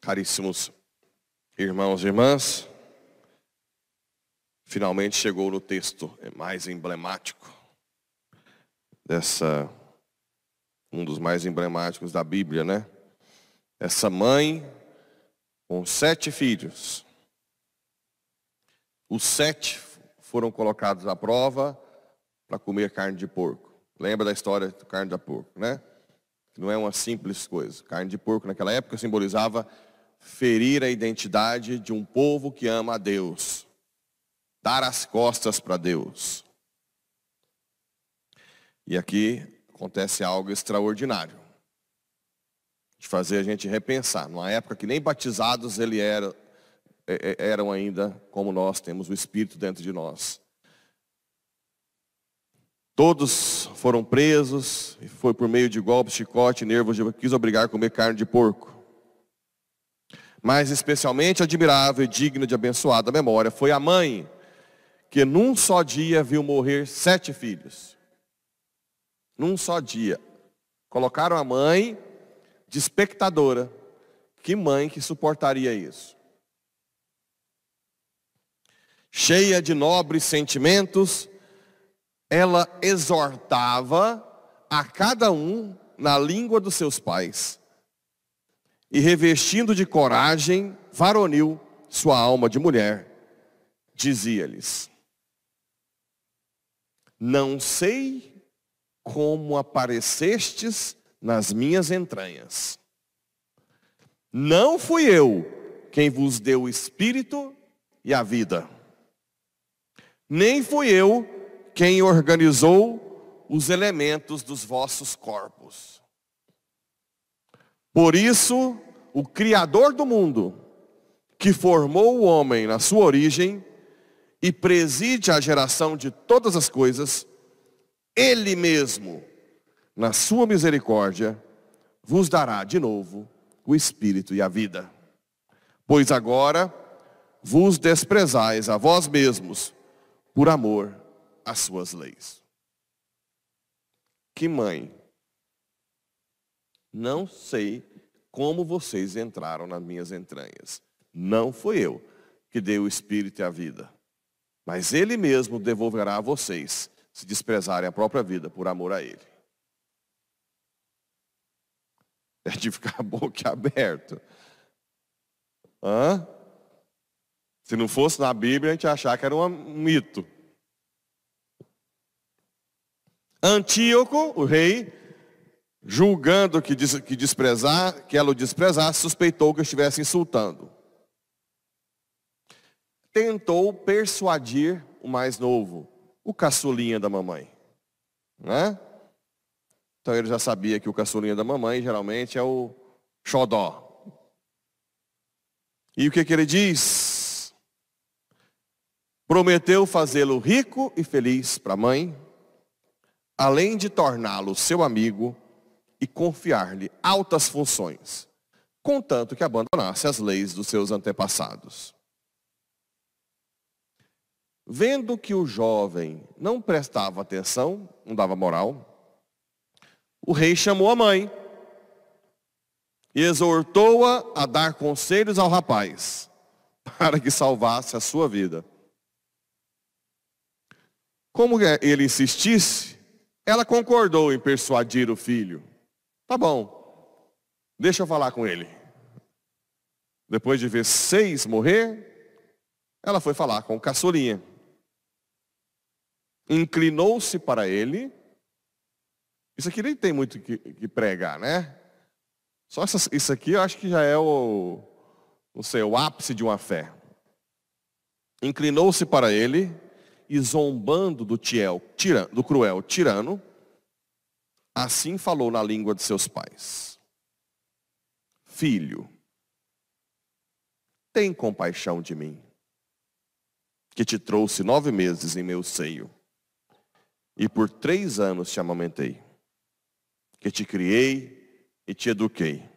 Caríssimos irmãos e irmãs, finalmente chegou no texto mais emblemático dessa um dos mais emblemáticos da Bíblia, né? Essa mãe com sete filhos. Os sete foram colocados à prova para comer carne de porco. Lembra da história do carne de porco, né? Não é uma simples coisa. Carne de porco naquela época simbolizava ferir a identidade de um povo que ama a Deus, dar as costas para Deus. E aqui acontece algo extraordinário, de fazer a gente repensar. Numa época que nem batizados ele era, é, é, eram ainda como nós, temos o Espírito dentro de nós. Todos foram presos, e foi por meio de golpes, chicote, nervos, quis obrigar a comer carne de porco. Mas especialmente admirável e digna de abençoada memória foi a mãe, que num só dia viu morrer sete filhos. Num só dia. Colocaram a mãe de espectadora. Que mãe que suportaria isso? Cheia de nobres sentimentos, ela exortava a cada um na língua dos seus pais e revestindo de coragem varonil sua alma de mulher, dizia-lhes: Não sei como aparecestes nas minhas entranhas. Não fui eu quem vos deu o espírito e a vida. Nem fui eu quem organizou os elementos dos vossos corpos. Por isso, o Criador do mundo, que formou o homem na sua origem e preside a geração de todas as coisas, Ele mesmo, na sua misericórdia, vos dará de novo o Espírito e a vida. Pois agora vos desprezais a vós mesmos por amor às suas leis. Que mãe não sei como vocês entraram nas minhas entranhas. Não foi eu que dei o espírito e a vida. Mas ele mesmo devolverá a vocês, se desprezarem a própria vida por amor a ele. É de ficar a boca aberta. Hã? Se não fosse na Bíblia, a gente ia achar que era um mito. Antíoco, o rei, julgando que, que desprezar, que ela o desprezasse, suspeitou que estivesse insultando. Tentou persuadir o mais novo, o caçulinha da mamãe. Né? Então ele já sabia que o caçulinha da mamãe geralmente é o xodó. E o que, que ele diz? Prometeu fazê-lo rico e feliz para a mãe, além de torná-lo seu amigo e confiar-lhe altas funções, contanto que abandonasse as leis dos seus antepassados. Vendo que o jovem não prestava atenção, não dava moral, o rei chamou a mãe e exortou-a a dar conselhos ao rapaz, para que salvasse a sua vida. Como ele insistisse, ela concordou em persuadir o filho. Tá bom, deixa eu falar com ele. Depois de ver seis morrer, ela foi falar com o caçulinha. Inclinou-se para ele. Isso aqui nem tem muito que, que pregar, né? Só essa, isso aqui eu acho que já é o, não sei, o ápice de uma fé. Inclinou-se para ele e zombando do, tiel, do cruel tirano, Assim falou na língua de seus pais: Filho, tem compaixão de mim, que te trouxe nove meses em meu seio, e por três anos te amamentei, que te criei e te eduquei,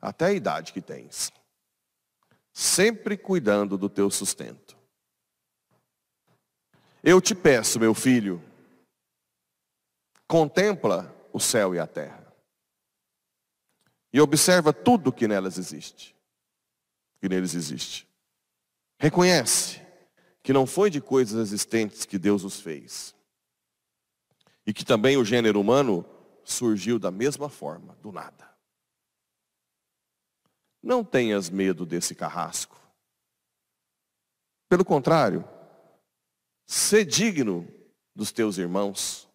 até a idade que tens. sempre cuidando do teu sustento. Eu te peço, meu filho, contempla o céu e a terra. E observa tudo que nelas existe. Que neles existe. Reconhece que não foi de coisas existentes que Deus os fez. E que também o gênero humano surgiu da mesma forma, do nada. Não tenhas medo desse carrasco. Pelo contrário, sê digno dos teus irmãos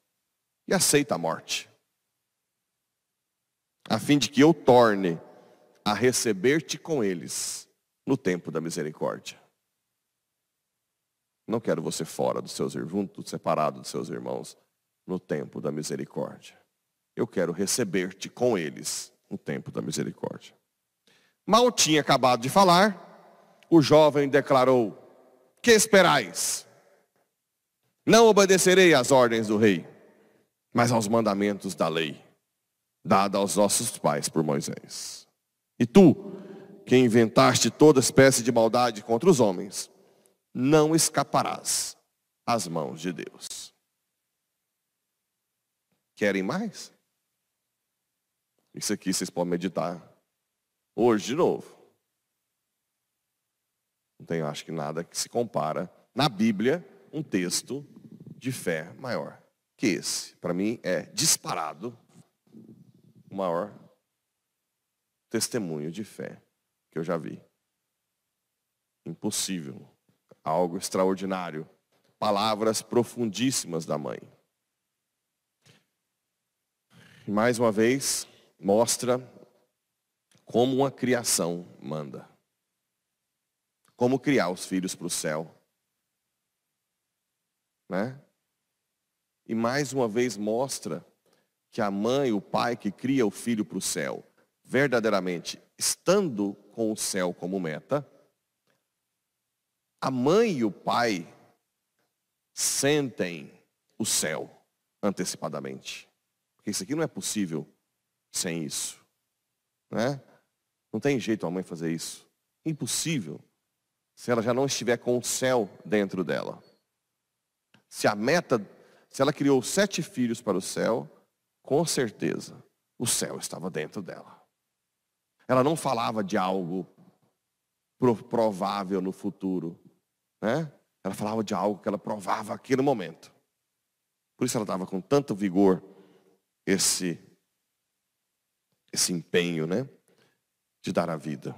e aceita a morte, a fim de que eu torne a receber-te com eles no tempo da misericórdia. Não quero você fora dos seus irmãos, separado dos seus irmãos, no tempo da misericórdia. Eu quero receber-te com eles no tempo da misericórdia. Mal tinha acabado de falar, o jovem declarou: Que esperais? Não obedecerei às ordens do rei, mas aos mandamentos da lei, dada aos nossos pais por Moisés. E tu, que inventaste toda espécie de maldade contra os homens, não escaparás às mãos de Deus. Querem mais? Isso aqui vocês podem meditar hoje de novo. Não tem, acho que nada que se compara na Bíblia um texto de fé maior que esse. Para mim é disparado o maior testemunho de fé que eu já vi. Impossível algo extraordinário. Palavras profundíssimas da mãe. E mais uma vez, mostra como uma criação manda. Como criar os filhos para o céu. Né? E mais uma vez mostra que a mãe, o pai que cria o filho para o céu, verdadeiramente estando com o céu como meta, a mãe e o pai sentem o céu antecipadamente. Porque isso aqui não é possível sem isso. Né? Não tem jeito a mãe fazer isso. Impossível. Se ela já não estiver com o céu dentro dela. Se a meta, se ela criou sete filhos para o céu, com certeza o céu estava dentro dela. Ela não falava de algo provável no futuro. Né? Ela falava de algo que ela provava aqui no momento. Por isso ela estava com tanto vigor esse, esse empenho né? de dar a vida.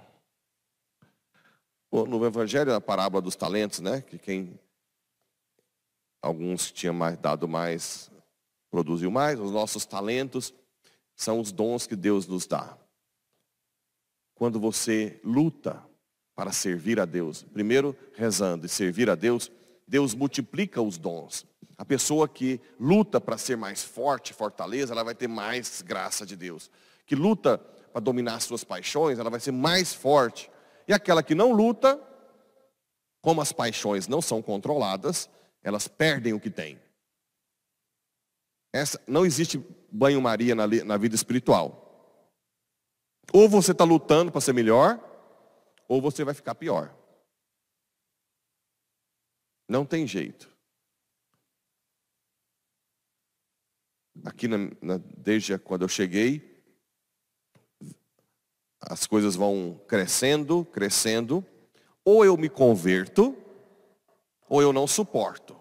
No Evangelho, a parábola dos talentos, né? que quem alguns tinham mais, dado mais, produziu mais, os nossos talentos são os dons que Deus nos dá. Quando você luta para servir a Deus. Primeiro, rezando e servir a Deus, Deus multiplica os dons. A pessoa que luta para ser mais forte, fortaleza, ela vai ter mais graça de Deus. Que luta para dominar suas paixões, ela vai ser mais forte. E aquela que não luta, como as paixões não são controladas, elas perdem o que têm. Essa, não existe banho-maria na, na vida espiritual. Ou você está lutando para ser melhor, ou você vai ficar pior. Não tem jeito. Aqui, na, na, desde quando eu cheguei, as coisas vão crescendo, crescendo. Ou eu me converto, ou eu não suporto.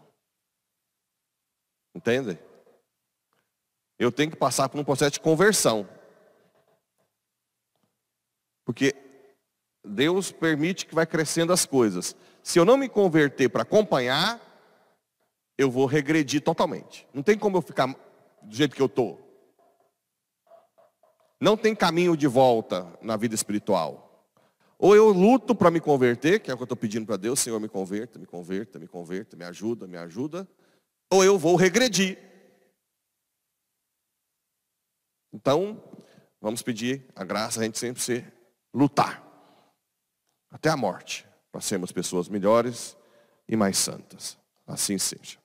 Entende? Eu tenho que passar por um processo de conversão. Porque Deus permite que vai crescendo as coisas. Se eu não me converter para acompanhar, eu vou regredir totalmente. Não tem como eu ficar do jeito que eu estou. Não tem caminho de volta na vida espiritual. Ou eu luto para me converter, que é o que eu estou pedindo para Deus, Senhor, me converta, me converta, me converta, me ajuda, me ajuda. Ou eu vou regredir. Então, vamos pedir a graça a gente sempre ser lutar até a morte, para sermos pessoas melhores e mais santas. Assim seja.